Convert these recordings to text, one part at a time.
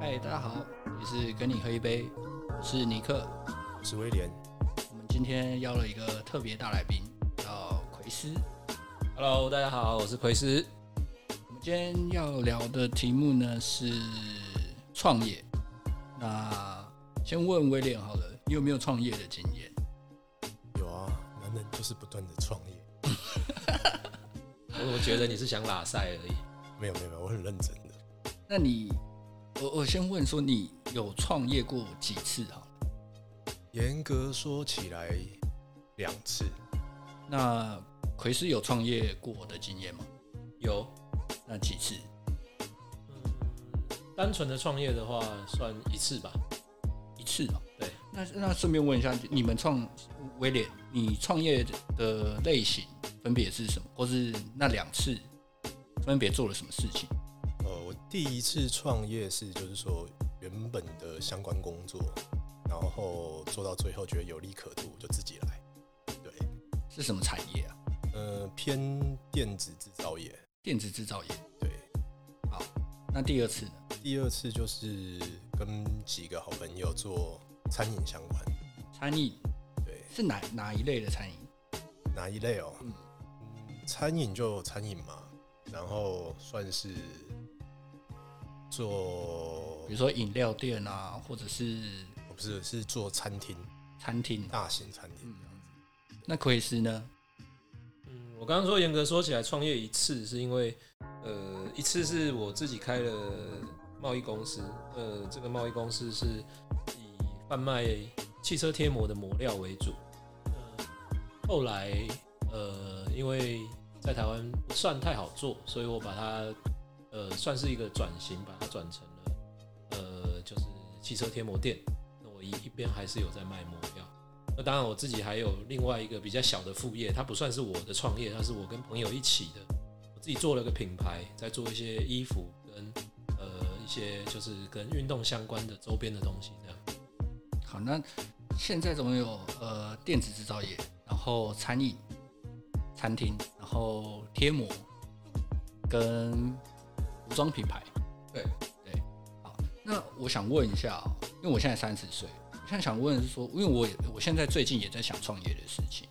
嗨，大家好，也是跟你喝一杯，我是尼克，我是威廉。我们今天邀了一个特别大来宾，叫奎斯。Hello，大家好，我是奎斯。我们今天要聊的题目呢是创业。那先问威廉好了，你有没有创业的经验？有啊，男人就是不断的创业。我我觉得你是想拉赛而已。没有没有没有，我很认真的。那你，我我先问说，你有创业过几次哈？严格说起来，两次。那奎斯有创业过的经验吗？有，那几次？单纯的创业的话，算一次吧。一次哦。对。那那顺便问一下，你们创威廉，你创业的类型分别是什么？或是那两次分别做了什么事情？第一次创业是就是说原本的相关工作，然后做到最后觉得有利可图，就自己来。对，是什么产业啊？呃，偏电子制造业。电子制造业。对。好，那第二次呢？第二次就是跟几个好朋友做餐饮相关。餐饮。对。是哪哪一类的餐饮？哪一类哦？嗯嗯，餐饮就餐饮嘛，然后算是做，比如说饮料店啊，或者是不是是做餐厅，餐厅，大型餐厅这样子。那奎斯呢？嗯，我刚刚说严格说起来，创业一次是因为，呃，一次是我自己开了贸易公司，呃，这个贸易公司是以贩卖汽车贴膜的膜料为主。呃，后来，呃，因为在台湾不算太好做，所以我把它，呃，算是一个转型，把它转成了，呃，就是汽车贴膜店。那我一一边还是有在卖膜料。那当然，我自己还有另外一个比较小的副业，它不算是我的创业，它是我跟朋友一起的。我自己做了个品牌，在做一些衣服跟呃一些就是跟运动相关的周边的东西这样。好，那现在总有呃电子制造业，然后餐饮、餐厅，然后贴膜跟服装品牌。对对，好，那我想问一下哦，因为我现在三十岁，我现在想问的是说，因为我我现在最近也在想创业的事情。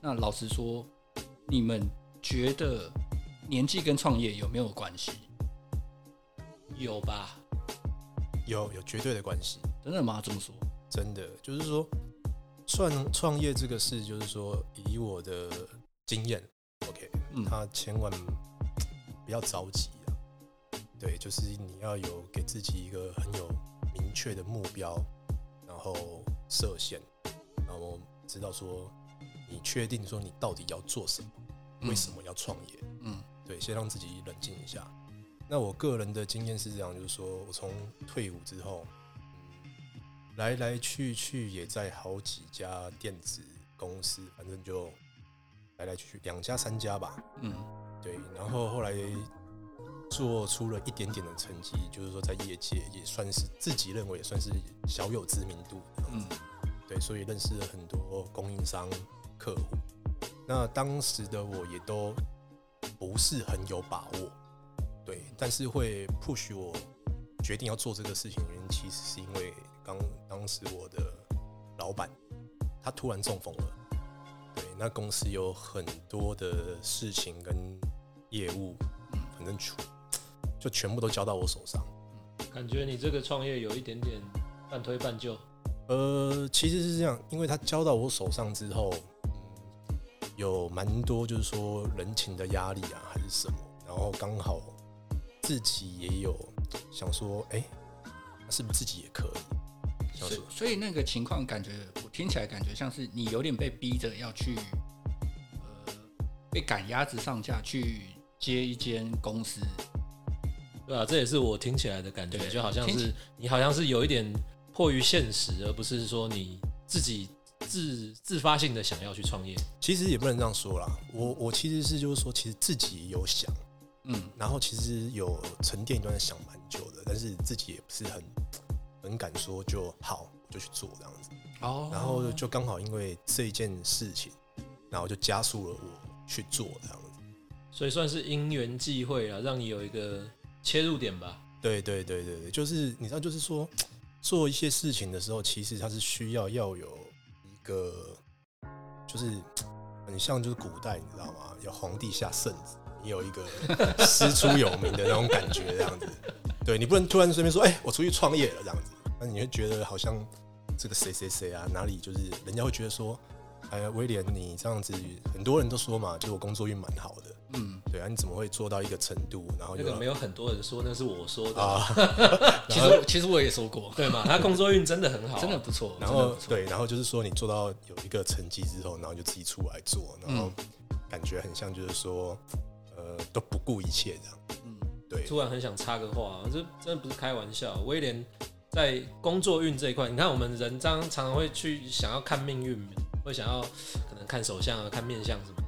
那老实说，你们觉得年纪跟创业有没有关系？有吧？有有绝对的关系。真的吗？这么说？真的，就是说，创创业这个事，就是说，以我的经验，OK，嗯他千万不要着急啊。对，就是你要有给自己一个很有明确的目标，然后设限，然后知道说你确定说你到底要做什么，为什么要创业。嗯对，先让自己冷静一下。那我个人的经验是这样，就是说我从退伍之后，嗯，来来去去也在好几家电子公司，反正就来来去去两家三家吧。嗯对，然后后来做出了一点点的成绩，就是说在业界也算是自己认为也算是小有知名度。嗯。对，所以认识了很多供应商、客户。那当时的我也都不是很有把握，对，但是会 push 我决定要做这个事情，原因其实是因为刚当时我的老板他突然中风了，对，那公司有很多的事情跟业务，反正全就全部都交到我手上。感觉你这个创业有一点点半推半就。呃，其实是这样，因为他交到我手上之后，嗯，有蛮多就是说人情的压力啊，还是什么，然后刚好自己也有想说，哎、那是不是自己也可以？想说，所以所以那个情况感觉，我听起来感觉像是你有点被逼着要去，呃，被赶鸭子上架去接一间公司。对啊，这也是我听起来的感觉，就好像是你好像是有一点迫于现实，而不是说你自己自自发性的想要去创业。其实也不能这样说啦，我我其实是就是说，其实自己有想，嗯然后其实有沉淀一段想蛮久的，但是自己也不是很很敢说就好，我就去做这样子。哦然后就刚好因为这一件事情，然后就加速了我去做这样子。所以算是因缘际会啊，让你有一个切入点吧。对对对对对，就是你知道，就是说 做一些事情的时候，其实它是需要要有一个，就是很像就是古代你知道吗？有皇帝下圣旨，你有一个 师出有名的那种感觉，这样子。对你不能突然随便说，哎、我出去创业了这样子，那你会觉得好像这个谁谁谁啊，哪里就是人家会觉得说，哎，威廉你这样子，很多人都说嘛，就是我工作运蛮好的，嗯，对啊，你怎么会做到一个程度，然后那个没有很多人说，那是我说的，啊？其实其实我也说过，对嘛？他工作运真的很好啊，真的不错，然后对，然后就是说你做到有一个成绩之后，然后就自己出来做，然后感觉很像就是说，呃，都不顾一切这样。嗯，对，突然很想插个话，这真的不是开玩笑。威廉在工作运这一块，你看我们人常常常会去想要看命运，会想要可能看手相啊、看面相什么的。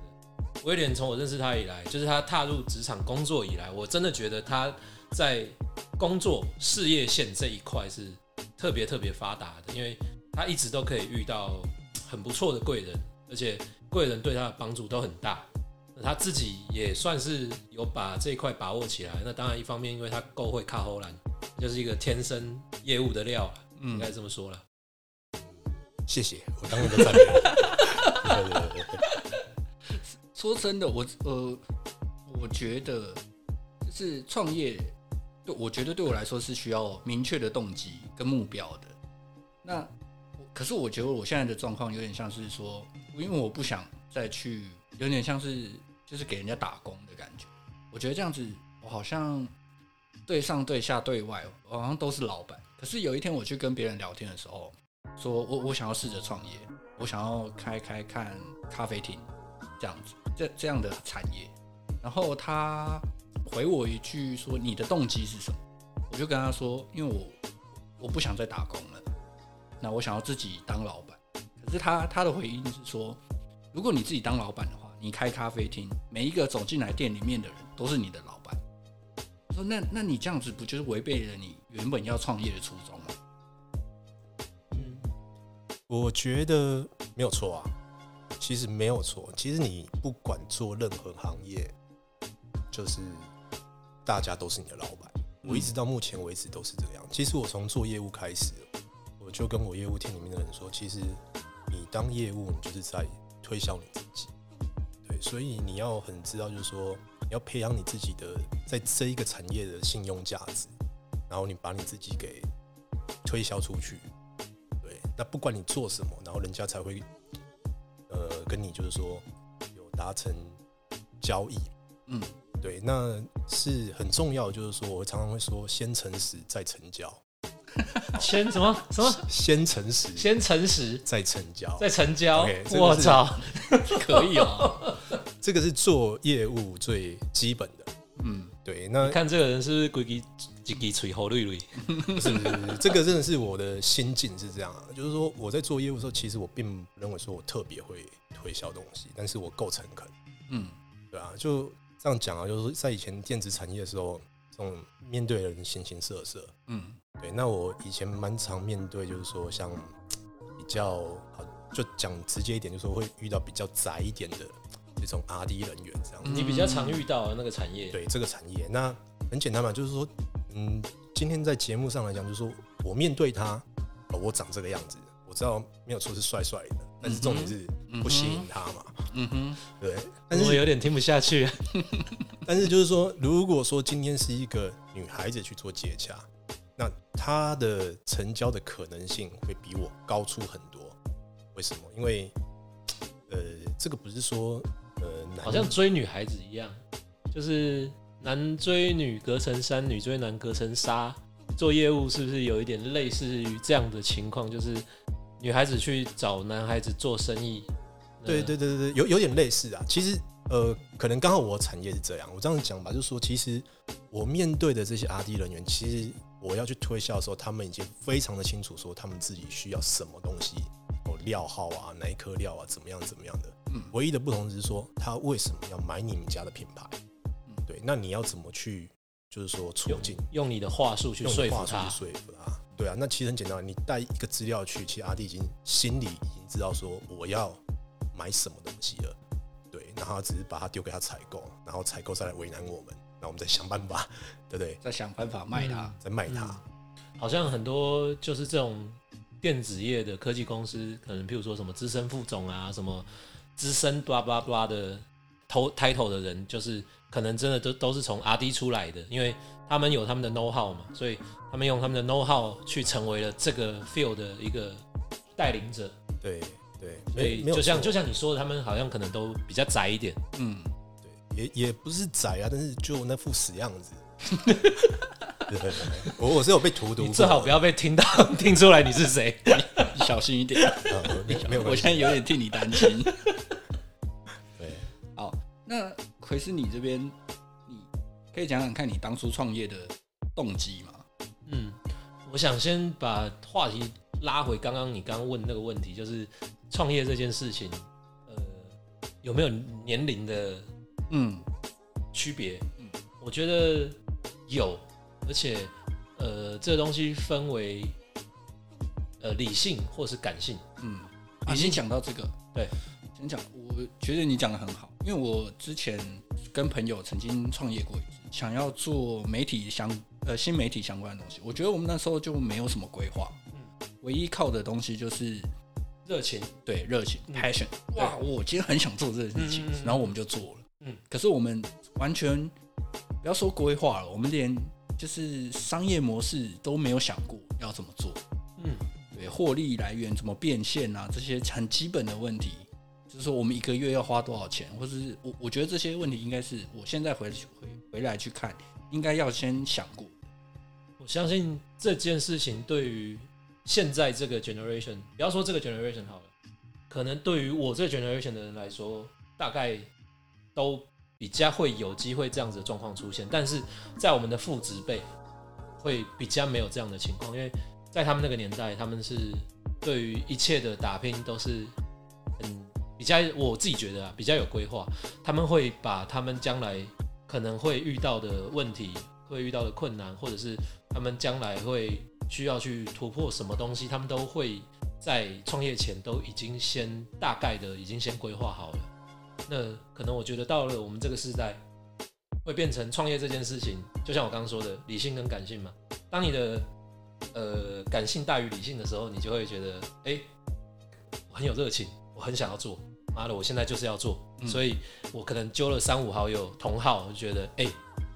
威廉从我认识他以来，就是他踏入职场工作以来，我真的觉得他在工作事业线这一块是特别特别发达的，因为他一直都可以遇到很不错的贵人，而且贵人对他的帮助都很大。那他自己也算是有把这一块把握起来。那当然，一方面因为他够会卡后兰，就是一个天生业务的料了，应嗯该这么说了。谢谢，我当然都赞美。对对对对，说真的，我呃，我觉得就是创业，对我觉得对我来说是需要明确的动机跟目标的。那可是我觉得我现在的状况有点像是说，因为我不想再去，有点像是就是给人家打工的感觉。我觉得这样子，我好像对上对下对外，我好像都是老板。可是有一天我去跟别人聊天的时候，说我我想要试着创业，我想要开开看咖啡厅这样子，这这样的产业。然后他回我一句说：“你的动机是什么？”我就跟他说：“因为我我不想再打工了，那我想要自己当老板。”可是他他的回应是说：“如果你自己当老板的话，你开咖啡厅，每一个走进来店里面的人都是你的老板。”我说：“那那你这样子不就是违背了你原本要创业的初衷吗？”嗯，我觉得没有错啊，其实没有错。其实你不管做任何行业，就是大家都是你的老板。我一直到目前为止都是这个样。其实我从做业务开始，我就跟我业务厅里面的人说，其实你当业务，你就是在推销你自己。对，所以你要很知道，就是说你要培养你自己的在这一个产业的信用价值，然后你把你自己给推销出去。对，那不管你做什么，然后人家才会呃跟你就是说有达成交易。嗯，对，那是很重要的，就是说我常常会说，先诚实再成交，先什么什么？先诚实先诚实，再成交。再成交我操！可以哦。这个是做业务最基本的。嗯，对，那看这个人是不是规矩一支嘴好绿绿？不是不是不是，这个真的是我的心境是这样啊，就是说我在做业务的时候，其实我并不认为说我特别会推销东西，但是我够诚恳。嗯，对啊，就这样讲啊，就是说在以前电子产业的时候，这种面对的人形形色色。嗯，对，那我以前蛮常面对，就是说像比较好，就讲直接一点，就是说会遇到比较窄一点的这种 R D 人员这样子。你比较常遇到的那个产业，对这个产业，那很简单嘛，就是说，嗯，今天在节目上来讲，就是说我面对他，哦我长这个样子，我知道没有错是帅帅的，但是重点是不吸引他嘛，嗯哼，对。但是我有点听不下去。但是就是说，如果说今天是一个女孩子去做接洽，那她的成交的可能性会比我高出很多。为什么？因为呃，这个不是说呃，男好像追女孩子一样，就是男追女隔层山，女追男隔层纱。做业务是不是有一点类似于这样的情况？就是女孩子去找男孩子做生意。对对对对对，有有点类似啊。其实呃，可能刚好我的产业是这样，我这样讲吧，就是说，其实我面对的这些 R D 人员，其实我要去推销的时候，他们已经非常的清楚说他们自己需要什么东西，哦，料号啊，哪一颗料啊，怎么样怎么样的。嗯唯一的不同只是说，他为什么要买你们家的品牌？嗯对，那你要怎么去，就是说促进用你的话术去说服他。对啊，那其实很简单，你带一个资料去，其实阿弟已经心里已经知道说我要买什么东西了。对，然后只是把它丢给他采购，然后采购再来为难我们。那我们再想办法，对不对？再想办法卖它。再卖它。好像很多就是这种电子业的科技公司，可能譬如说什么资深副总啊，什么资深 blah blah blah 的头 title 的人，就是可能真的都都是从 R D 出来的，因为他们有他们的 know how 嘛，所以他们用他们的 know how 去成为了这个 field 的一个带领者。对对，所以就像就像你说的，他们好像可能都比较宅一点。嗯，对也也不是窄啊，但是就那副死样子。我我是有被荼毒，你最好不要被听到 听出来你是谁。你 小心一点。呃没没有我现在有点替你担心。对，好，那奎斯，你这边你可以讲讲看你当初创业的动机吗？嗯，我想先把话题拉回刚刚你刚刚问那个问题，就是创业这件事情，呃，有没有年龄的嗯区别？嗯我觉得有，而且呃，这个东西分为呃理性或是感性。嗯，已经讲到这个，对，先讲。我觉得你讲的很好，因为我之前跟朋友曾经创业过一次，想要做媒体相呃新媒体相关的东西。我觉得我们那时候就没有什么规划，嗯唯一靠的东西就是热情，对热情嗯 passion。哇，我今天很想做这件事情嗯嗯嗯，然后我们就做了。嗯，可是我们完全不要说规划了，我们连就是商业模式都没有想过要怎么做。嗯，对，获利来源怎么变现啊，这些很基本的问题，就是说我们一个月要花多少钱，或者是我我觉得这些问题应该是我现在回回回来去看，应该要先想过。我相信这件事情对于现在这个 generation，不要说这个 generation 好了，可能对于我这个 generation 的人来说，大概都比较会有机会这样子的状况出现。但是在我们的父执辈，会比较没有这样的情况，因为在他们那个年代，他们是对于一切的打拼都是很比较，我自己觉得啊，比较有规划。他们会把他们将来可能会遇到的问题、会遇到的困难，或者是他们将来会需要去突破什么东西，他们都会在创业前都已经先大概的已经先规划好了。那可能我觉得到了我们这个时代，会变成创业这件事情，就像我刚刚说的，理性跟感性嘛。当你的呃感性大于理性的时候，你就会觉得，哎、我很有热情，我很想要做，妈的，我现在就是要做，嗯所以我可能揪了三五好友同好，就觉得，哎、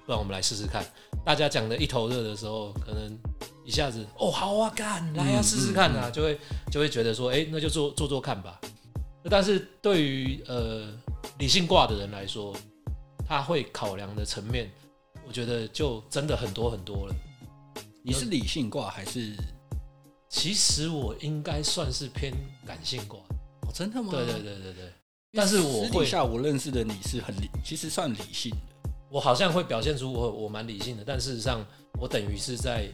不然我们来试试看。大家讲的一头热的时候，可能一下子，哦，好啊，干，来啊，嗯试试看啊，就会就会觉得说，哎、那就做做做看吧。但是对于呃理性挂的人来说，他会考量的层面，我觉得就真的很多很多了。你是理性挂还是？其实我应该算是偏感性挂，哦，真的吗？对对对对对，但是私底下我认识的你是很理，其实算理性的。我好像会表现出我我蛮理性的，但事实上我等于是在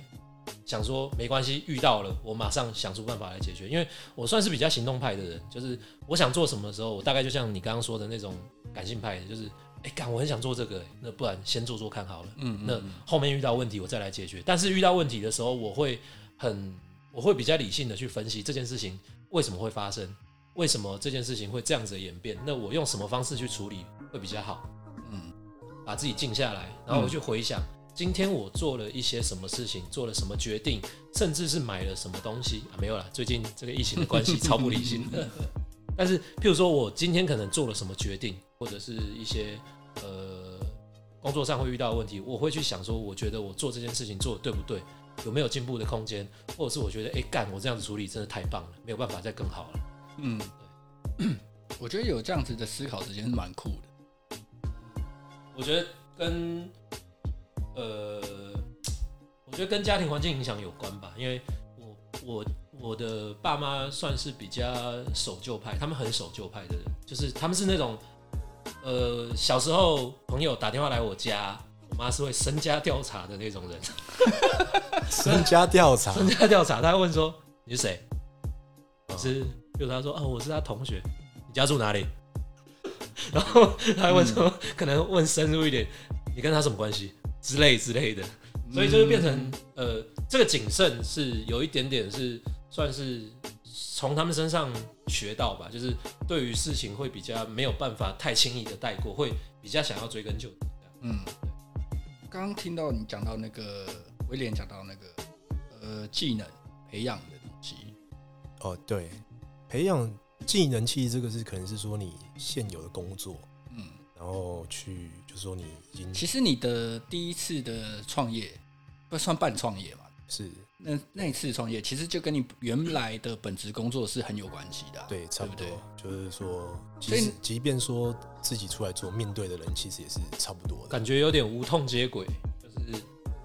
想说没关系，遇到了我马上想出办法来解决，因为我算是比较行动派的人，就是我想做什么的时候，我大概就像你刚刚说的那种感性派的，就是哎干我很想做这个，那不然先做做看好了。嗯那后面遇到问题我再来解决。但是遇到问题的时候，我会很我会比较理性的去分析这件事情为什么会发生，为什么这件事情会这样子的演变，那我用什么方式去处理会比较好？嗯把自己静下来，然后我去回想、今天我做了一些什么事情，做了什么决定，甚至是买了什么东西啊？没有啦，最近这个疫情的关系超不理性的。但是，譬如说我今天可能做了什么决定，或者是一些呃工作上会遇到的问题，我会去想说，我觉得我做这件事情做的对不对，有没有进步的空间，或者是我觉得哎干我这样子处理真的太棒了，没有办法再更好了。嗯，我觉得有这样子的思考时间是蛮酷的。我觉得跟呃，我觉得跟家庭环境影响有关吧，因为我我我的爸妈算是比较守旧派，他们很守旧派的人，就是他们是那种呃小时候朋友打电话来我家，我妈是会身家调查的那种人，身家调查，身家调查，他会问说你是谁？我是，比如他说哦我是他同学，你家住哪里？然后他会问说，可能问深入一点，你跟他什么关系？之类之类的，所以就会变成呃，这个谨慎是有一点点是算是从他们身上学到吧，就是对于事情会比较没有办法太轻易的带过，会比较想要追根究底。嗯，刚刚听到你讲到那个威廉讲到那个呃技能培养的东西，哦，对，培养技能其实这个是可能是说你现有的工作，嗯，然后去就是说你已经其实你的第一次的创业不算半创业嘛？是。那那一次创业其实就跟你原来的本职工作是很有关系的啊、对，差不多。对就是说，所以即使即便说自己出来做，面对的人其实也是差不多的。感觉有点无痛接轨，就是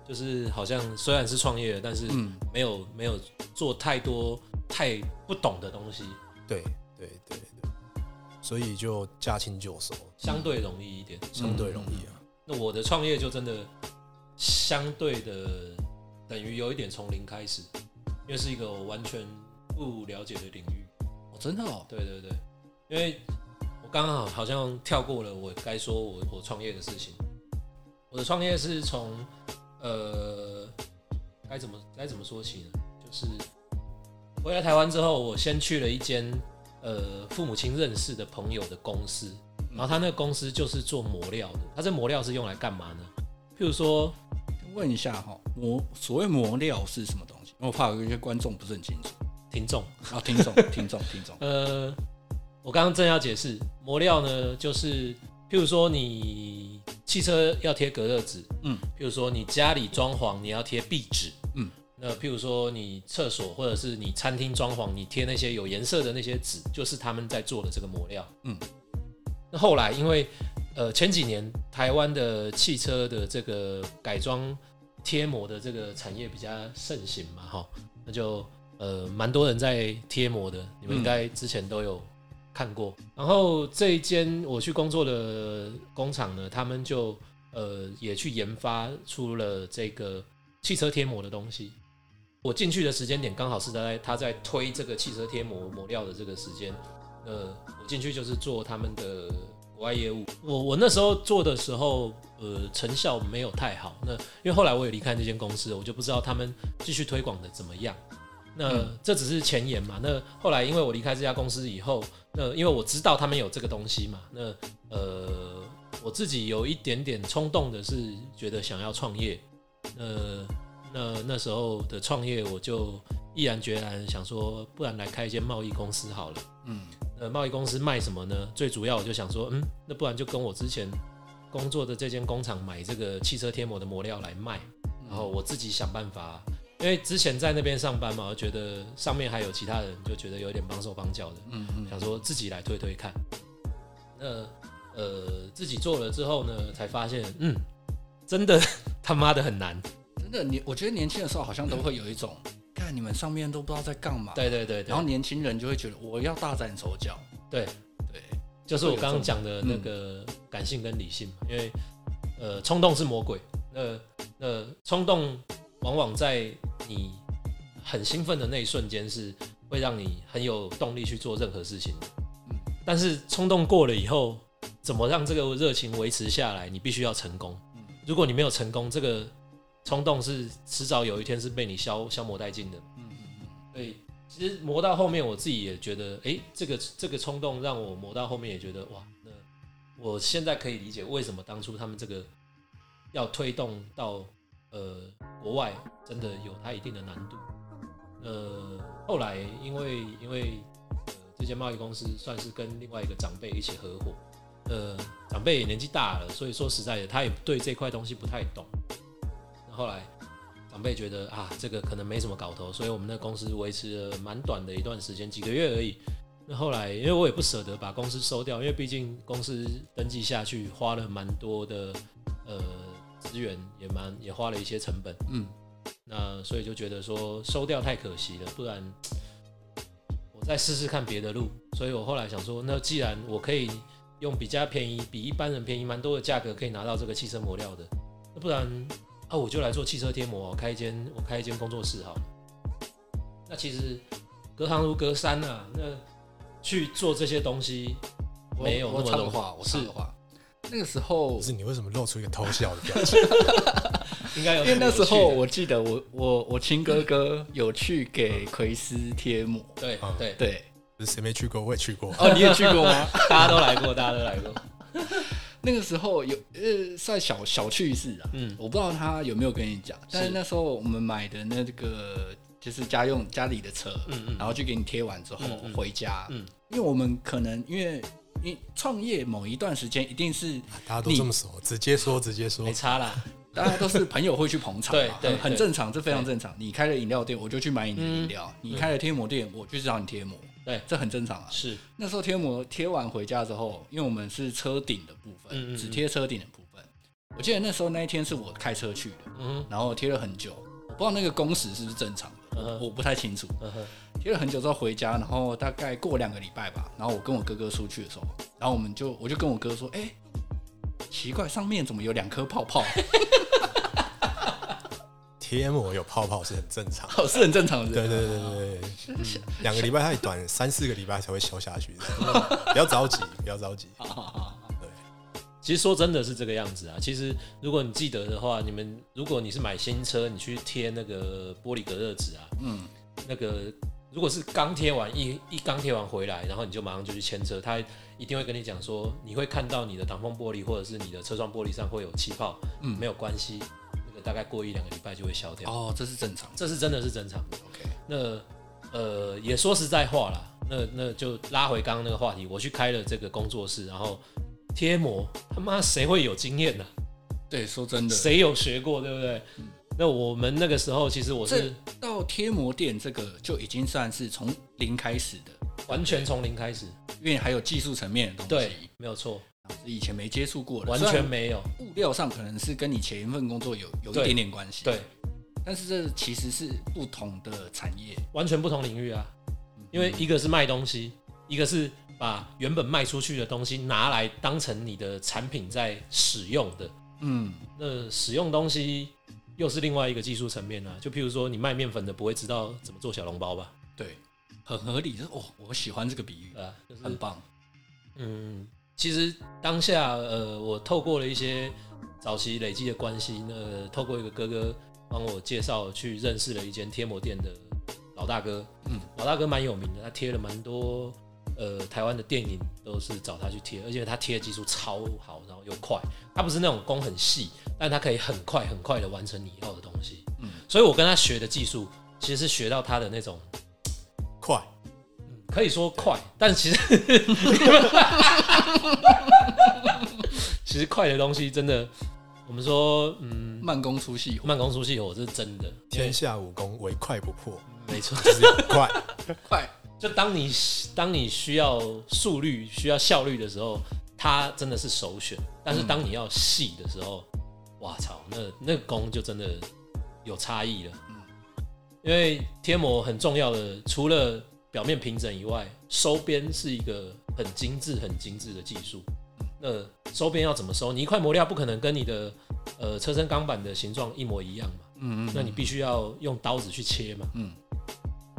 就是好像虽然是创业，但是嗯，没有没有做太多太不懂的东西，对对对对，所以就驾轻就熟，相对容易一点。相对容易啊。那我的创业就真的相对的等于有一点从零开始，因为是一个我完全不了解的领域。哦，真的哦，对对对，因为我刚好好像跳过了我该说我我创业的事情。我的创业是从呃该怎么该怎么说起呢？就是回来台湾之后，我先去了一间呃父母亲认识的朋友的公司，然后他那个公司就是做磨料的。他这磨料是用来干嘛呢？譬如说，问一下哈，磨所谓磨料是什么东西？我怕有一些观众不是很清楚。听众，啊，听众，听众，听众，呃，我刚刚正要解释，磨料呢，就是譬如说你汽车要贴隔热纸，嗯，譬如说你家里装潢你要贴壁纸，嗯，那譬如说你厕所或者是你餐厅装潢，你贴那些有颜色的那些纸，就是他们在做的这个抹料，嗯。那后来因为呃前几年台湾的汽车的这个改装贴膜的这个产业比较盛行嘛，哈，那就呃蛮多人在贴膜的，你们应该之前都有看过。然后这一间我去工作的工厂呢，他们就呃也去研发出了这个汽车贴膜的东西。我进去的时间点刚好是在他在推这个汽车贴膜膜料的这个时间，呃，我进去就是做他们的国外业务。我我那时候做的时候，呃，成效没有太好。那因为后来我也离开这间公司，我就不知道他们继续推广的怎么样。那嗯这只是前言嘛。那后来因为我离开这家公司以后，那因为我知道他们有这个东西嘛，那呃，我自己有一点点冲动的是觉得想要创业。呃，那那时候的创业，我就毅然决然想说，不然来开一间贸易公司好了。嗯呃，贸易公司卖什么呢？最主要我就想说，嗯，那不然就跟我之前工作的这间工厂买这个汽车贴膜的膜料来卖，然后我自己想办法。因为之前在那边上班嘛，我觉得上面还有其他人，就觉得有点帮手帮脚的，嗯嗯想说自己来推推看。那呃，自己做了之后呢，才发现，嗯，真的 他妈的很难。真的，你我觉得年轻的时候好像都会有一种，看你们上面都不知道在干嘛，对对对对，然后年轻人就会觉得我要大展手脚，对对，就是我刚刚讲的那个感性跟理性嘛，因为呃，冲动是魔鬼，那那冲动往往在你很兴奋的那一瞬间是会让你很有动力去做任何事情。的，嗯。但是冲动过了以后，怎么让这个热情维持下来？你必须要成功。嗯。如果你没有成功，这个冲动是迟早有一天是被你消消磨殆尽的。嗯嗯所以其实磨到后面，我自己也觉得，哎、这个这个冲动让我磨到后面也觉得，哇，那我现在可以理解为什么当初他们这个要推动到呃国外，真的有它一定的难度。呃，后来因为因为呃这间贸易公司算是跟另外一个长辈一起合伙，呃，长辈也年纪大了，所以说实在的，他也对这块东西不太懂。那后来长辈觉得啊，这个可能没什么搞头，所以我们那公司维持了蛮短的一段时间，几个月而已。那后来，因为我也不舍得把公司收掉，因为毕竟公司登记下去花了蛮多的呃资源，也蛮也花了一些成本。嗯那所以就觉得说收掉太可惜了，不然我再试试看别的路。所以我后来想说，那既然我可以用比较便宜、比一般人便宜蛮多的价格可以拿到这个汽车磨料的，那不然啊我就来做汽车贴膜，我开一间我开一间工作室好了。那其实隔行如隔山啊，那去做这些东西我没有那么容易我插个话，我是个话，那个时候是你为什么露出一个偷笑的表情？应该有因为那时候我记得我我我亲哥哥有去给奎斯贴膜，对啊对对，谁没去过，我也去过。哦，你也去过吗？大家都来过，大家都来过。那个时候有呃算小小趣事啊，嗯。我不知道他有没有跟你讲，但是是那时候我们买的那个就是家用家里的车，嗯嗯。然后就给你贴完之后回家，嗯。因为我们可能因为你创业某一段时间一定是大家都这么熟，直接说直接说。没，差啦。大家都是朋友会去捧场，对对很很正常，这非常正常。你开了饮料店，我就去买你的饮料；你开了贴膜店，我就找你贴膜，对，这很正常啊。是，那时候贴膜贴完回家之后，因为我们是车顶的部分，嗯嗯嗯只贴车顶的部分。我记得那时候那一天是我开车去的，嗯然后贴了很久，我不知道那个工时是不是正常的，嗯我不太清楚。贴了很久之后回家，然后大概过两个礼拜吧，然后我跟我哥哥出去的时候，然后我们就我就跟我哥说，哎、奇怪，上面怎么有两颗泡泡？贴膜有泡泡是很正常。哦，是很正常的。对对对对对，两个礼拜太短，三四个礼拜才会消下去。不要着急，不要着急。好好好其实说真的是这个样子啊。其实如果你记得的话，你们如果你是买新车，你去贴那个玻璃隔热纸啊，嗯，那个如果是刚贴完一一刚贴完回来，然后你就马上就去签车，他一定会跟你讲说，你会看到你的挡风玻璃或者是你的车窗玻璃上会有气泡，嗯没有关系，那个大概过一两个礼拜就会消掉，哦，这是正常。这是真的是正常的。OK，那呃，也说实在话啦，那那就拉回刚刚那个话题，我去开了这个工作室，然后贴膜，他妈谁会有经验呢、对，说真的，谁有学过，对不对？那我们那个时候，其实我是到贴膜店这个就已经算是从零开始的，完全从零开始，因为还有技术层面的东西。对西，，没有错，是以前没接触过的，完全没有，物料上可能是跟你前一份工作有有一点点关系，对，，但是这其实是不同的产业，完全不同领域啊。因为一个是卖东西，一个是把原本卖出去的东西拿来当成你的产品在使用的。嗯，那使用东西又是另外一个技术层面啊。就譬如说，你卖面粉的不会知道怎么做小笼包吧？对，很合理，就是哦，我喜欢这个比喻，啊，就是很棒，嗯，其实当下呃，我透过了一些早期累积的关系，那透过一个哥哥帮我介绍去认识了一间贴膜店的老大哥。嗯，老大哥蛮有名的，他贴了蛮多呃台湾的电影都是找他去贴，而且他贴的技术超好，然后又快。他不是那种工很细，但他可以很快很快的完成你要的东西。嗯，所以我跟他学的技术其实是学到他的那种快，可以说快，但其实 其实快的东西真的，我们说嗯，慢工出细活，慢工出细活这是真的，天下武功唯快不破，没错，就是快。快，就当你当你需要速率、需要效率的时候，它真的是首选。但是当你要细的时候，哇操，那那个功就真的有差异了。因为贴膜很重要的，除了表面平整以外，收边是一个很精致、很精致的技术。那收边要怎么收？你一块磨料不可能跟你的呃车身钢板的形状一模一样嘛？嗯嗯，那你必须要用刀子去切嘛。嗯，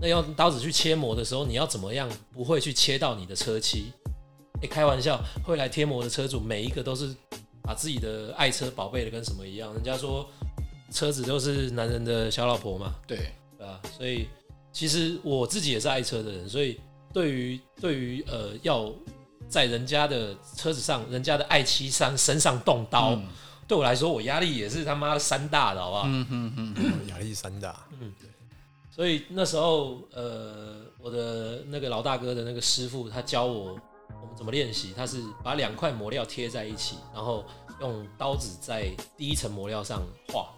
那用刀子去切膜的时候，你要怎么样不会去切到你的车漆？哎、开玩笑，会来贴膜的车主每一个都是把自己的爱车宝贝的跟什么一样？人家说车子都是男人的小老婆嘛，对，对吧？所以其实我自己也是爱车的人，所以对于对于呃要在人家的车子上、人家的爱妻上身上动刀，嗯对我来说，我压力也是他妈山大的，好不好？嗯嗯嗯，压力山大，嗯所以那时候，呃，我的那个老大哥的那个师傅，他教我我们怎么练习。他是把两块磨料贴在一起，然后用刀子在第一层磨料上画，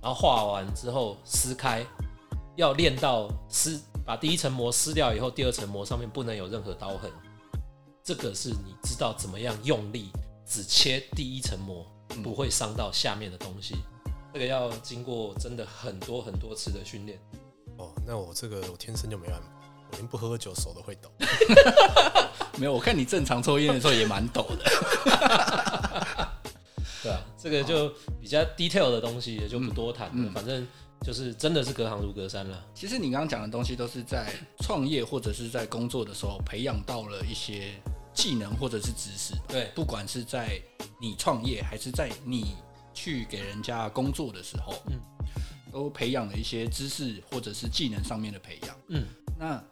然后画完之后撕开，要练到撕把第一层膜撕掉以后，第二层膜上面不能有任何刀痕。这个是你知道怎么样用力，只切第一层膜，不会伤到下面的东西。这个要经过真的很多很多次的训练。哦，那我这个我天生就没办法，我连不喝酒手都会抖。没有，我看你正常抽烟的时候也蛮抖的，对啊，这个就比较 detail 的东西也就不多谈了，嗯嗯反正就是真的是隔行如隔山了。其实你刚刚讲的东西都是在创业或者是在工作的时候培养到了一些技能或者是知识，对，不管是在你创业还是在你去给人家工作的时候，嗯，都培养了一些知识或者是技能上面的培养。嗯，那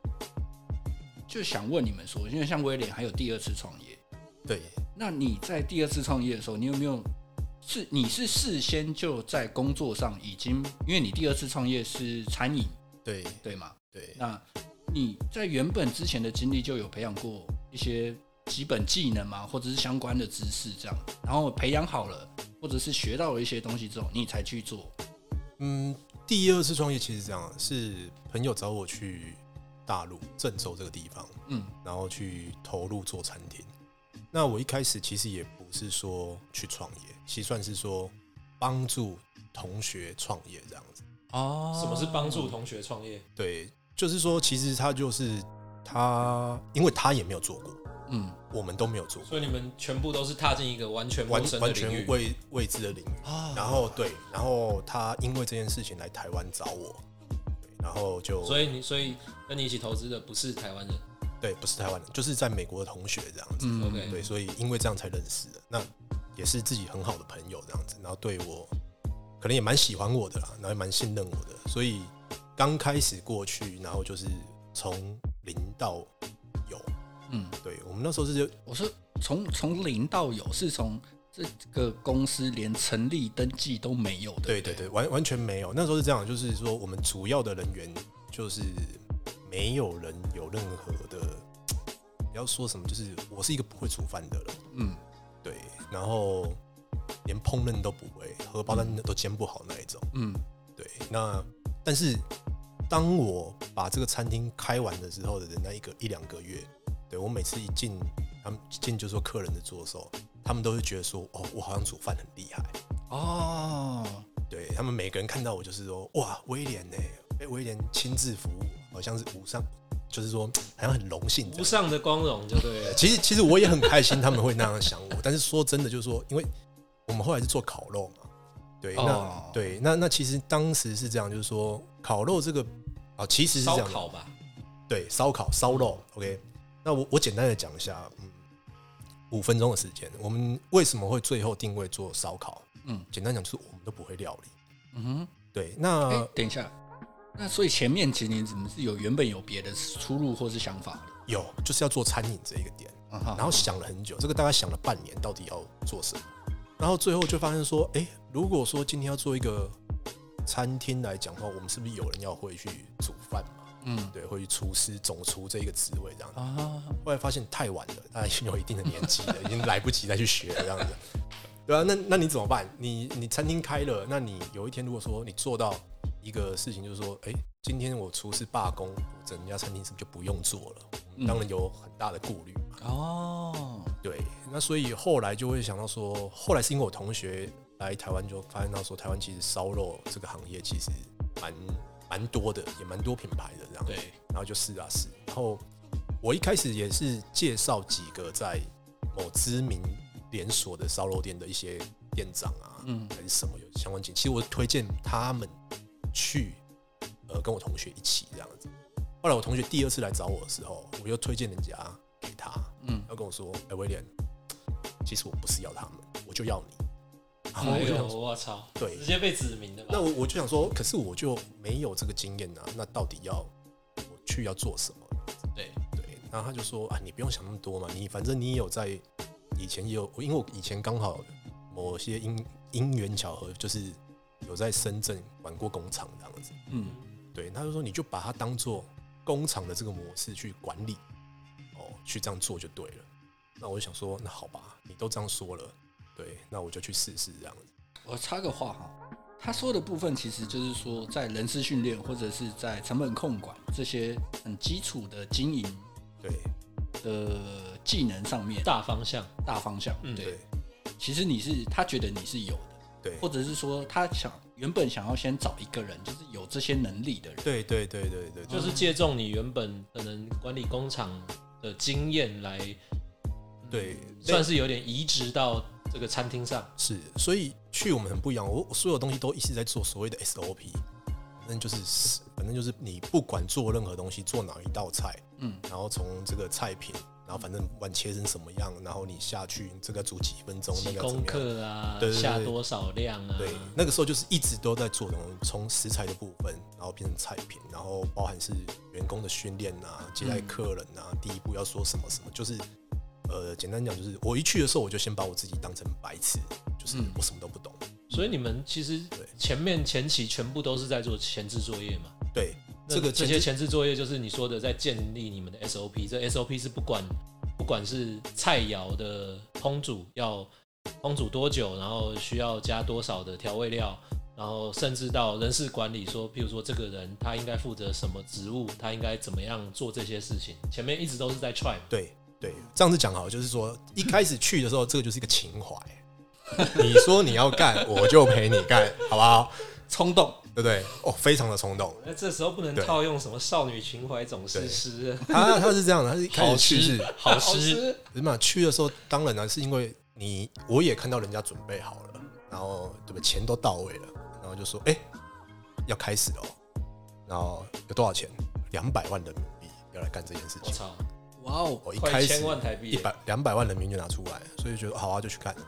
就想问你们说，因为像威廉还有第二次创业，对，那你在第二次创业的时候，你有没有是你是事先就在工作上已经，因为你第二次创业是餐饮，对对吗？对，那你在原本之前的经历就有培养过一些基本技能嘛，或者是相关的知识这样，然后培养好了，或者是学到了一些东西之后，你才去做。嗯，第二次创业其实这样，是朋友找我去大陆郑州这个地方，嗯然后去投入做餐厅。那我一开始其实也不是说去创业，其实算是说帮助同学创业这样子。哦什么是帮助？同学创业？对，就是说其实他就是他，因为他也没有做过，嗯我们都没有做过，所以你们全部都是踏进一个完全完陌生的完领域全。未未知的领域。啊然后对，然后他因为这件事情来台湾找我，对，然后就所以你所以跟你一起投资的不是台湾人。对，不是台湾人，就是在美国的同学这样子。嗯 OK 对，所以因为这样才认识的，那也是自己很好的朋友这样子，然后对我可能也蛮喜欢我的啦，然后也蛮信任我的，所以刚开始过去，然后就是从零到有。嗯，对我们那时候是就我说从从零到有，是从这个公司连成立登记都没有的。对对对，完完全没有。那时候是这样，就是说我们主要的人员就是没有人有任何的，不要说什么，就是我是一个不会煮饭的人，嗯。对，然后连烹饪都不会，荷包蛋都煎不好那一种，嗯。对。那但是当我把这个餐厅开完的时候的那一个一两个月，对我每次一进他们进就说客人的桌的时候，他们都会觉得说，哦，我好像煮饭很厉害。哦，对他们每个人看到我就是说，哇，威廉呢、被威廉亲自服务，好像是无上，就是说好像很荣幸。无上的光荣就对了。其实其实我也很开心，他们会那样想我。但是说真的，就是说，因为我们后来是做烤肉嘛，对，那、哦对那那其实当时是这样，就是说烤肉这个啊，其实是这样烤吧，对，烧烤烧肉，OK。那我我简单的讲一下，嗯，五分钟的时间，我们为什么会最后定位做烧烤？嗯简单讲就是我们都不会料理。嗯哼，对，那、哎、等一下，那所以前面其实你怎么是有原本有别的出路或是想法的？有就是要做餐饮这一个点，然后想了很久，这个大概想了半年，到底要做什么。然后最后就发现说，哎、如果说今天要做一个餐厅来讲的话，我们是不是有人要会去煮饭嘛？嗯对，会去厨师、总厨这一个职位这样子。啊，后来发现太晚了，他已经有一定的年纪了，已经来不及再去学了这样子。对啊，那那你怎么办？你你餐厅开了，那你有一天如果说你做到一个事情，就是说，哎、今天我厨师罢工，整家餐厅是不是就不用做了？嗯当然有很大的顾虑嘛。哦，对，那所以后来就会想到说，后来是因为我同学来台湾，就发现到说，台湾其实烧肉这个行业其实蛮蛮多的，也蛮多品牌的这样。对，然后就试啊试，然后我一开始也是介绍几个在某知名连锁的烧肉店的一些店长啊，嗯还是什么有相关经，其实我推荐他们去，呃，跟我同学一起这样子。后来我同学第二次来找我的时候，我又推荐人家给他，嗯要跟我说，哎、威廉，其实我不是要他们，我就要你。然后我就想说，我操，对直接被指名的？那我我就想说，可是我就没有这个经验啊，那到底要我去要做什么？对，对，然后他就说啊，你不用想那么多嘛，你反正你也有在以前也有，因为我以前刚好某些因因缘巧合，就是有在深圳玩过工厂这样子。嗯对，他就说你就把它当做工厂的这个模式去管理，哦，去这样做就对了。那我就想说，那好吧，你都这样说了，对，那我就去试试这样子。我插个话哈，他说的部分其实就是说，在人事训练或者是在成本控管这些很基础的经营对的技能上面，大方向，大方向，嗯对对，其实你是他觉得你是有的，对或者是说他想原本想要先找一个人，就是有这些能力的人，对对对对对，就是借重你原本可能管理工厂的经验来，对算是有点移植到这个餐厅上。是，所以去我们很不一样。我我所有东西都一直在做所谓的 SOP，反正就是反正就是你不管做任何东西，做哪一道菜，嗯然后从这个菜品，然后反正不管切成什么样，然后你下去这个煮几分钟，那个怎么样？克啊对对，对下多少量啊？对，那个时候就是一直都在做东西，从食材的部分，然后变成菜品，然后包含是员工的训练啊，接待客人啊，第一步要说什么什么，就是呃，简单讲就是，我一去的时候，我就先把我自己当成白痴，就是嗯我什么都不懂。所以你们其实前面前期全部都是在做前置作业嘛？对，那这个这些前置作业就是你说的在建立你们的 SOP，这 SOP 是不管不管是菜肴的烹煮要烹煮多久，然后需要加多少的调味料，然后甚至到人事管理说，譬如说这个人他应该负责什么职务，他应该怎么样做这些事情，前面一直都是在 try 嘛。对对，这样子讲好，就是说一开始去的时候，这个就是一个情怀。你说你要干，我就陪你干，好不好？冲动，对不对？哦，非常的冲动。那这时候不能套用什么少女情怀总是诗，他他是这样的，他是一开始去是，好吃，是嘛？去的时候，当然呢、是因为你我也看到人家准备好了，然后对吧？钱都到位了，然后就说，哎、要开始哦。然后有多少钱？两百万人民币要来干这件事情。我操，哇哦，我一开始万台币，一百两百万人民币就拿出来，所以觉得好啊，就去干了。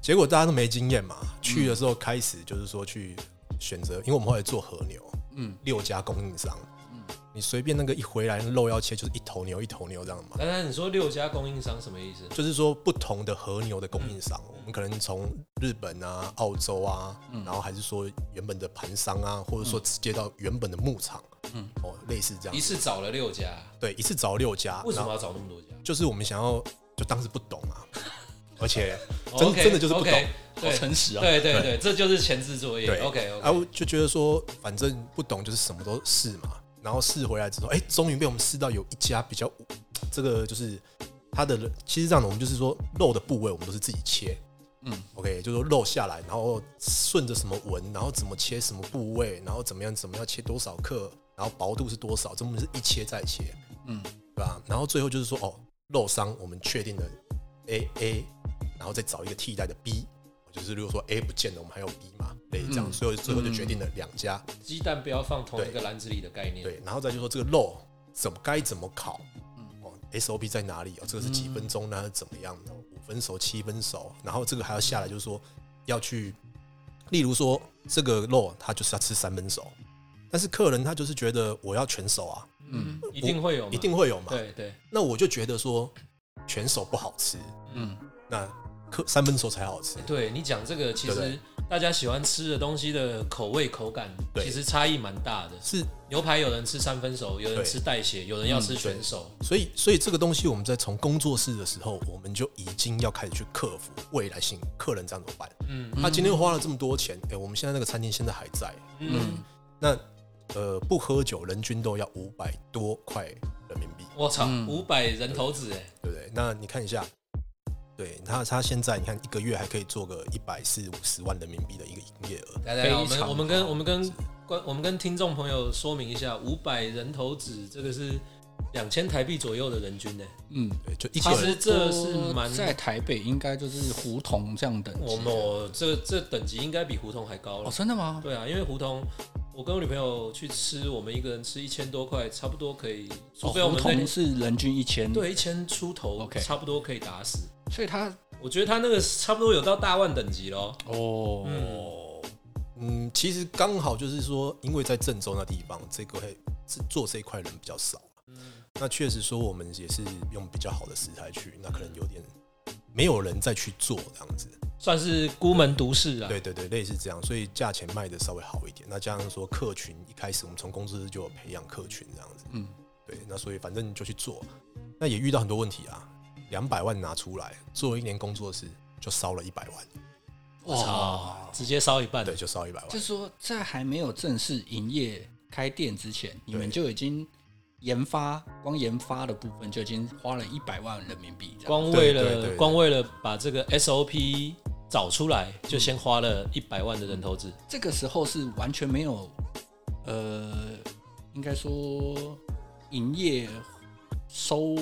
结果大家都没经验嘛，去的时候开始就是说去选择，因为我们后来做和牛，嗯。六家供应商，嗯。你随便那个一回来肉要切就是一头牛一头牛这样嘛。刚才你说六家供应商什么意思？就是说不同的和牛的供应商，我们可能从日本啊、澳洲啊，嗯。然后还是说原本的盘商啊，或者说直接到原本的牧场，嗯。哦，类似这样。一次找了六家，对，一次找六家，为什么要找那么多家？就是我们想要就当时不懂啊，而且真真的就是不懂好诚实啊，对对对，这就是前置作业。对 OK 啊，我就觉得说反正不懂就是什么都试嘛，然后试回来之后，哎，终于被我们试到有一家比较这个就是它的其实这样的，我们就是说肉的部位我们都是自己切。嗯 OK，就是说肉下来，然后顺着什么纹，然后怎么切什么部位，然后怎么样怎么样切多少克，然后薄度是多少，这我们是一切再切，嗯对吧？然后最后就是说，哦，肉商我们确定了 A A，然后再找一个替代的 B，就是如果说 A 不见了，我们还有 B 嘛，类似这样，嗯所以最后就决定了两家，鸡蛋不要放同一个篮子里的概念。对，然后再就说这个肉怎么该怎么烤，嗯哦，SOP 在哪里？哦，这个是几分钟呢？怎么样的？五分熟、七分熟，然后这个还要下来，就是说要去，例如说这个肉它就是要吃三分熟，但是客人他就是觉得我要全熟啊，嗯一定会有，一定会有嘛。对对，那我就觉得说全熟不好吃，嗯那客三分熟才好吃。对你讲这个，其对不实大家喜欢吃的东西的口味口感，对。其实差异蛮大的。是，牛排有人吃三分熟，有人对吃带血，有人要吃全熟。所以所以这个东西我们在从工作室的时候，我们就已经要开始去克服未来性客人这样怎么办？嗯。他今天花了这么多钱，哎、我们现在那个餐厅现在还在，嗯，那呃不喝酒，人均都要五百多块人民币，我操，嗯。五百人头子哎，对不对？那你看一下，对他他现在你看一个月还可以做个一百四五十万人民币的一个营业额，来来来，我们我们跟我们跟观我们跟听众朋友说明一下，五百人头子这个是两千台币左右的人均呢。嗯，对，就一其实这是蛮在台北应该就是胡同这样等级我们哦这这等级应该比胡同还高了哦，。真的吗？对啊，因为胡同，我跟我女朋友去吃，我们一个人吃一千多块，差不多可以，除哦非我们那胡同是人均一千，，对一千出头 OK 差不多可以打死。所以他我觉得他那个差不多有到大万等级咯。哦，嗯，其实刚好就是说，因为在郑州那地方，这个会是做这一块人比较少。那确实说，我们也是用比较好的食材去，那可能有点没有人再去做这样子。算是孤门独市啊。对对对，类似这样，所以价钱卖的稍微好一点。那加上说客群，一开始我们从公司就有培养客群这样子。嗯，对，那所以反正就去做，那也遇到很多问题啊。两百万拿出来做一年工作室，就烧了一百万，我操，直接烧一半。对，就烧一百万就。是说在还没有正式营业开店之前，你们就已经研发，光研发的部分就已经花了一百万人民币。光为了光为了把这个 SOP 找出来，就先花了一百万的人头子。这个时候是完全没有，呃，应该说营业收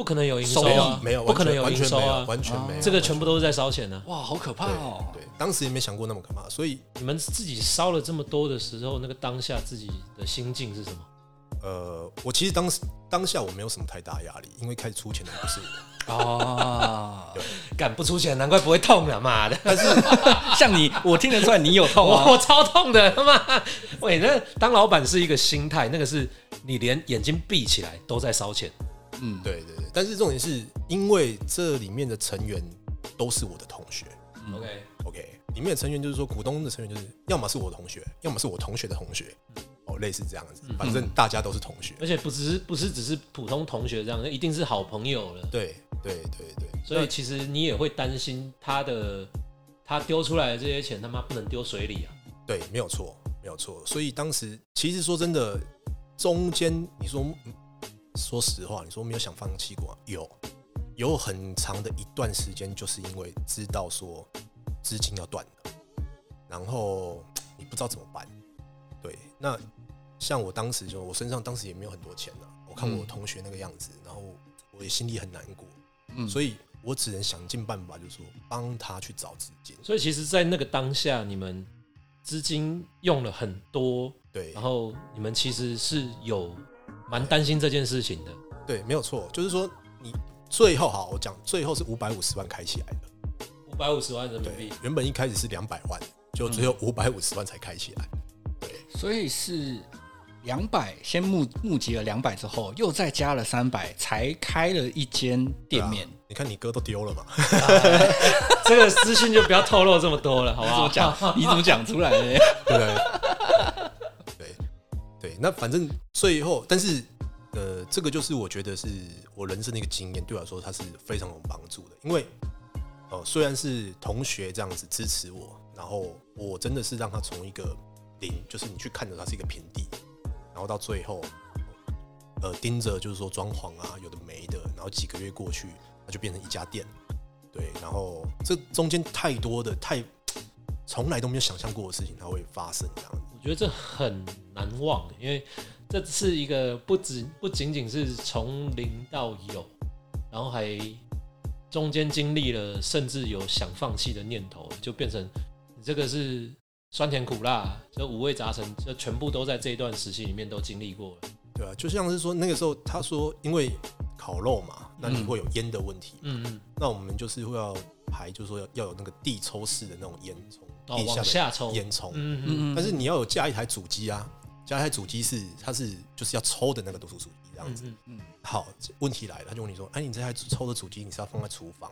不可能有营收没有，不可能完全完全没有营收啊，完全没有。这个全部都是在烧钱呢、哇，好可怕哦！对对，当时也没想过那么可怕，所以你们自己烧了这么多的时候，那个当下自己的心境是什么？呃，我其实当时当下我没有什么太大压力，因为开始出钱的不是我。哦，敢不出钱，难怪不会痛了，妈的！像你，我听得出来你有痛啊。我 我超痛的，他妈！喂，那当老板是一个心态，那个是你连眼睛闭起来都在烧钱，嗯，对对对，但是重点是因为这里面的成员都是我的同学。嗯。OK，，OK，里面的成员就是说股东的成员就是要么是我的同学，要么是我同学的同学，哦，类似这样子，反正大家都是同学。而且不只是不是只是普通同学这样，一定是好朋友了。对对对对，所以其实你也会担心他的他丢出来的这些钱他妈不能丢水里啊。对，没有错，没有错。所以当时其实说真的，中间你说，嗯说实话，你说没有想放弃过吗？有，有很长的一段时间，就是因为知道说资金要断了，然后你不知道怎么办。对，那像我当时就我身上当时也没有很多钱啊，我看我嗯同学那个样子，然后我也心里很难过，嗯，所以我只能想尽办法，就是说帮他去找资金。所以其实，在那个当下，你们资金用了很多，对然，后你们其实是有蛮担心这件事情的。对，没有错，就是说你最后好，我讲最后是五百五十万开起来的，五百五十万人民币，，原本一开始是两百万，就只有五百五十万才开起来，对所以是两百，先募募集了两百之后，又再加了三百，才开了一间店面。啊你看你哥都丢了嘛，这个私信就不要透露这么多了，好不好？你 怎么讲？你怎么讲出来的？对不对？那反正最后，但是呃，这个就是我觉得是我人生的一个经验，对我来说它是非常有帮助的，因为哦、虽然是同学这样子支持我，然后我真的是让他从一个零，就是你去看着它是一个平地，然后到最后，呃，盯着就是说装潢啊，有的没的，然后几个月过去，那就变成一家店，对，然后这中间太多的太 从来都没有想象过的事情，它会发生这样子。我觉得这很难忘，因为这是一个不止不仅仅是从零到有，然后还中间经历了甚至有想放弃的念头，就变成你这个是酸甜苦辣，这五味杂陈，这全部都在这一段时期里面都经历过了。对啊，就像是说那个时候他说，因为烤肉嘛，那你嗯会有烟的问题，嗯嗯，那我们就是会要排，就是说要要有那个地抽式的那种烟囱，地下抽，烟囱，嗯嗯，嗯。但是你要有架一台主机啊，架一台主机是它是就是要抽的那个读书主机这样子。嗯嗯好，问题来了，他就问你说，哎，你这台抽的主机你是要放在厨房，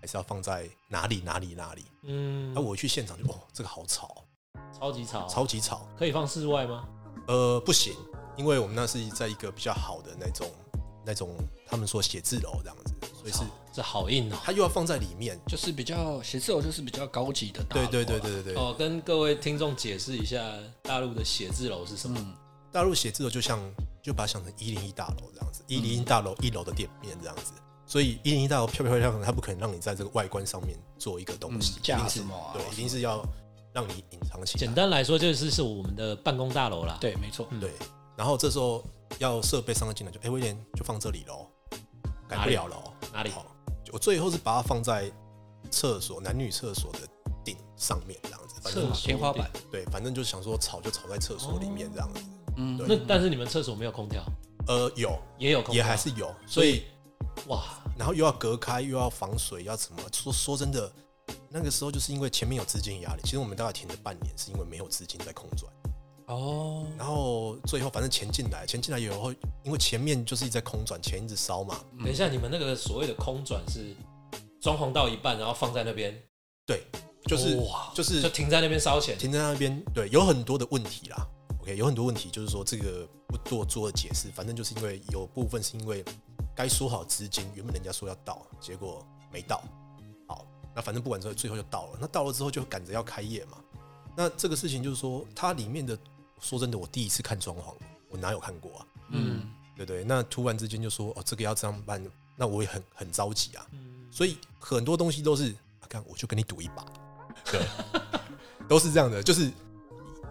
还是要放在哪里哪里哪里？嗯，那、我去现场就哦，这个好吵，超级吵，超级吵，可以放室外吗？呃，不行，因为我们那是在一个比较好的那种那种，他们说写字楼这样子，所以是这好硬哦。它又要放在里面。就是比较写字楼，就是比较高级的大楼对啊。对对对对对，哦，跟各位听众解释一下大陆的写字楼是什么。嗯，大陆写字楼就像就把它想成一零一大楼这样子，一零一大楼一楼的店面这样子。所以一零一大楼漂漂亮亮，它不可能让你在这个外观上面做一个东西，嗯架一定是什么啊对，一定是要让你隐藏起来简。单来说，就是是我们的办公大楼啦。，对，没错。嗯对，然后这时候要设备上得进来，就哎威廉就放这里喽，改不了喽。哪里？好，我最后是把它放在厕所男女厕所的顶上面这样子，反正厕所天花板。对，反正就想说吵就吵在厕所里面这样子。嗯，那但是你们厕所没有空调，呃，有也有空调，也还是有，所以所以哇，然后又要隔开，又要防水，要什么？说说真的，那个时候就是因为前面有资金压力，其实我们大概停了半年，是因为没有资金在空转。哦，然后最后反正钱进来，钱进来以后，因为前面就是一直在空转，钱一直烧嘛，等一下，你们那个所谓的空转是装潢到一半，然后放在那边，对就是哇，就就停在那边烧钱。停在那边，对，有很多的问题啦。OK，有很多问题，就是说这个不多做解释，反正就是因为有部分是因为该说好资金，原本人家说要到，结果没到。好，那反正不管说最后就到了，那到了之后就赶着要开业嘛。那这个事情就是说，它里面的说真的，我第一次看装潢，我哪有看过啊？嗯对对？那突然之间就说哦，这个要这样办，那我也很很着急啊。嗯，所以很多东西都是，啊看我就跟你赌一把，对，都是这样的，就是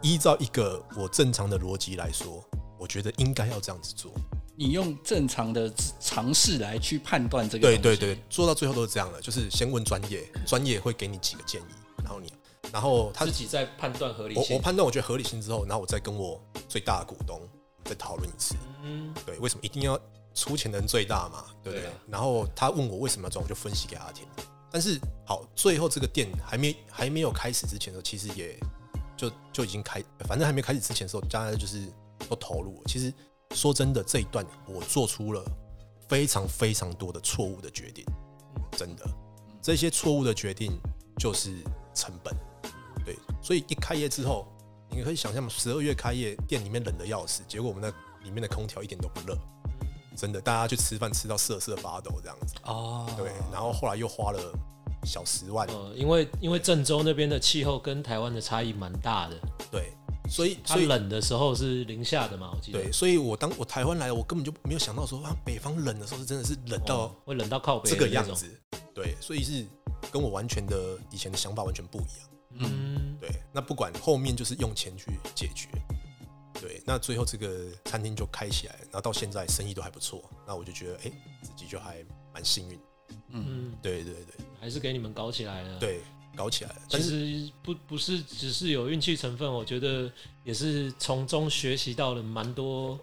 依照一个我正常的逻辑来说，我觉得应该要这样子做。你用正常的尝试来去判断这个对对对，做到最后都是这样的，就是先问专业，专业会给你几个建议，然后你，然后他自己在判断合理性。我我判断我觉得合理性之后，然后我再跟我最大的股东再讨论一次，嗯，对，为什么一定要出钱的人最大嘛，对不对？对啊然后他问我为什么要装，我就分析给他听。但是好，最后这个店还没还没有开始之前的时候，其实也就就已经开，反正还没开始之前的时候，大家就是都投入了。其实说真的，这一段我做出了非常非常多的错误的决定，真的，这些错误的决定就是成本。对，所以一开业之后，你可以想象，十二月开业，店里面冷的要死，结果我们那里面的空调一点都不热，真的，大家去吃饭吃到瑟瑟发抖这样子。哦，对，然后后来又花了小十万，呃，因为因为郑州那边的气候跟台湾的差异蛮大的，对，所以它所以冷的时候是零下的嘛，我记得，对，所以我当我台湾来，我根本就没有想到说啊，北方冷的时候是真的是冷到哦会冷到靠北这个样子，对，所以是跟我完全的以前的想法完全不一样。嗯，对，那不管后面就是用钱去解决。对，那最后这个餐厅就开起来，然后到现在生意都还不错，那我就觉得哎、自己就还蛮幸运。嗯，对对对还是给你们搞起来了。，对，搞起来了。其实不不是只是有运气成分，我觉得也是从中学习到了蛮多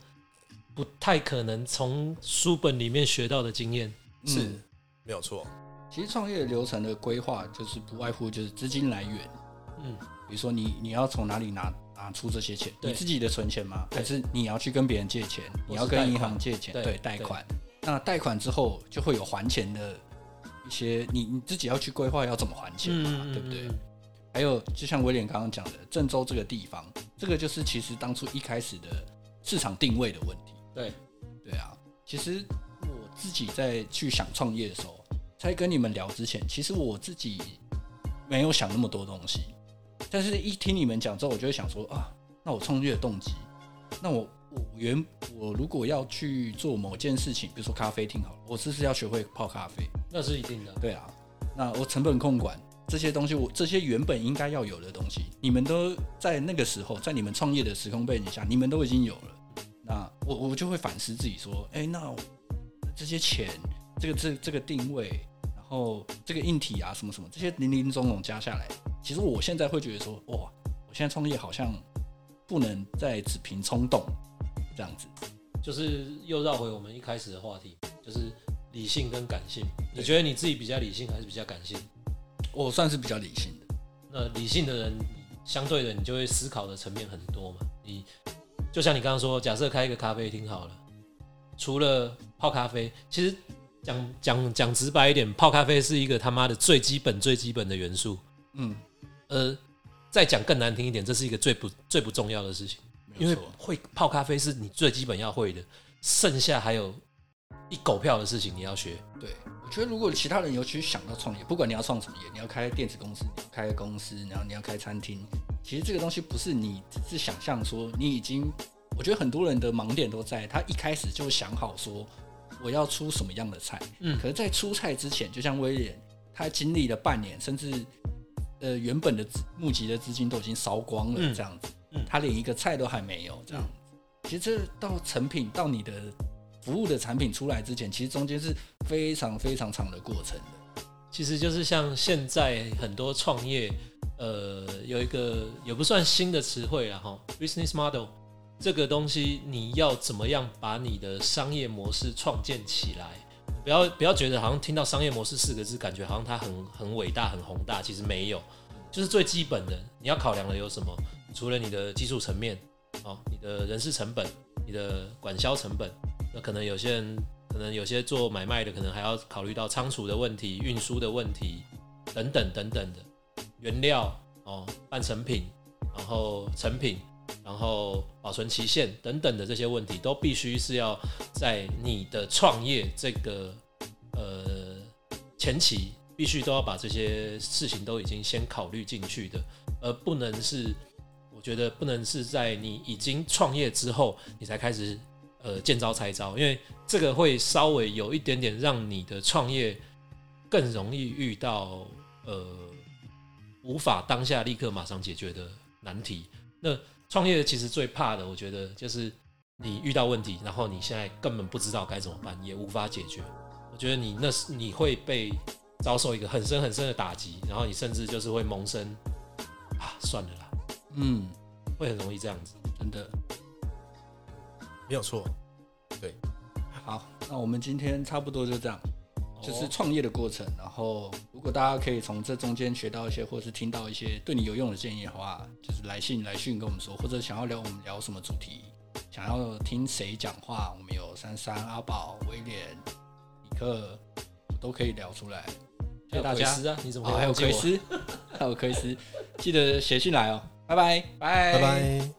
不太可能从书本里面学到的经验。是、嗯没有错，其实创业流程的规划就是不外乎就是资金来源，嗯，比如说你你要从哪里拿拿出这些钱？你自己的存钱吗？还是你要去跟别人借钱？你要跟银行借钱？对，贷款。那贷款之后就会有还钱的一些，你你自己要去规划要怎么还钱嘛，对不对？还有就像威廉刚刚讲的，郑州这个地方，这个就是其实当初一开始的市场定位的问题。对，对啊，其实我自己在去想创业的时候，在跟你们聊之前，其实我自己没有想那么多东西，但是一听你们讲之后，我就会想说啊，那我创业的动机，那我我原我如果要去做某件事情，比如说咖啡厅好了，我是不是要学会泡咖啡？那是一定的。对啊，那我成本控管这些东西，我这些原本应该要有的东西，你们都在那个时候，在你们创业的时空背景下，你们都已经有了。那我我就会反思自己说，哎、那这些钱，这个这这个定位，然后这个硬体啊，什么什么，这些零零总总加下来，其实我现在会觉得说，哇，我现在创业好像不能再只凭冲动这样子。就是又绕回我们一开始的话题，就是理性跟感性。你觉得你自己比较理性还是比较感性？我算是比较理性的，那理性的人，相对的你就会思考的层面很多嘛。你就像你刚刚说，假设开一个咖啡厅好了，除了泡咖啡，其实讲讲讲直白一点，泡咖啡是一个他妈的最基本最基本的元素。嗯，呃，再讲更难听一点，这是一个最不最不重要的事情，因为。会泡咖啡是你最基本要会的，剩下还有一狗票的事情你要学。对，我觉得如果其他人有去想到创业，不管你要创什么业，你要开电子公司，你要开公司，然后你要开餐厅，其实这个东西不是你只是想象说你已经，我觉得很多人的盲点都在他一开始就想好说我要出什么样的菜，嗯。可是，在出菜之前，就像威廉，他经历了半年，甚至呃原本的募集的资金都已经烧光了，嗯。这样子，嗯。他连一个菜都还没有，这样子。其实这到成品到你的服务的产品出来之前，其实中间是非常非常长的过程的。其实就是像现在很多创业，呃，有一个也不算新的词汇了哈，business model 这个东西，你要怎么样把你的商业模式创建起来？不要不要觉得好像听到商业模式四个字，感觉好像它很很伟大、很宏大，其实没有，就是最基本的，你要考量的有什么？除了你的技术层面，哦，你的人事成本，你的管销成本，那可能有些人可能有些做买卖的，可能还要考虑到仓储的问题、运输的问题等等等等的原料哦、半成品，然后成品，然后保存期限等等的这些问题，都必须是要在你的创业这个呃前期，必须都要把这些事情都已经先考虑进去的，而不能是我觉得不能是在你已经创业之后，你才开始呃见招拆招，因为这个会稍微有一点点让你的创业更容易遇到呃无法当下立刻马上解决的难题。那创业其实最怕的，我觉得就是你遇到问题，然后你现在根本不知道该怎么办，也无法解决。我觉得你那是你会被遭受一个很深很深的打击，然后你甚至就是会萌生啊算了啦，嗯，会很容易这样子。真的。没有错。对好，那我们今天差不多就这样，就是哦创业的过程。然后，如果大家可以从这中间学到一些，或是听到一些对你有用的建议的话，就是来信来讯跟我们说，或者想要聊我们聊什么主题，想想要听谁讲话，我们有珊珊、阿宝、威廉、李克，都可以聊出来。谢谢大家。还有奎斯啊，你怎么哦，还有可以忘记我？奎斯，还有奎斯，记得写信来哦。拜拜，拜拜拜。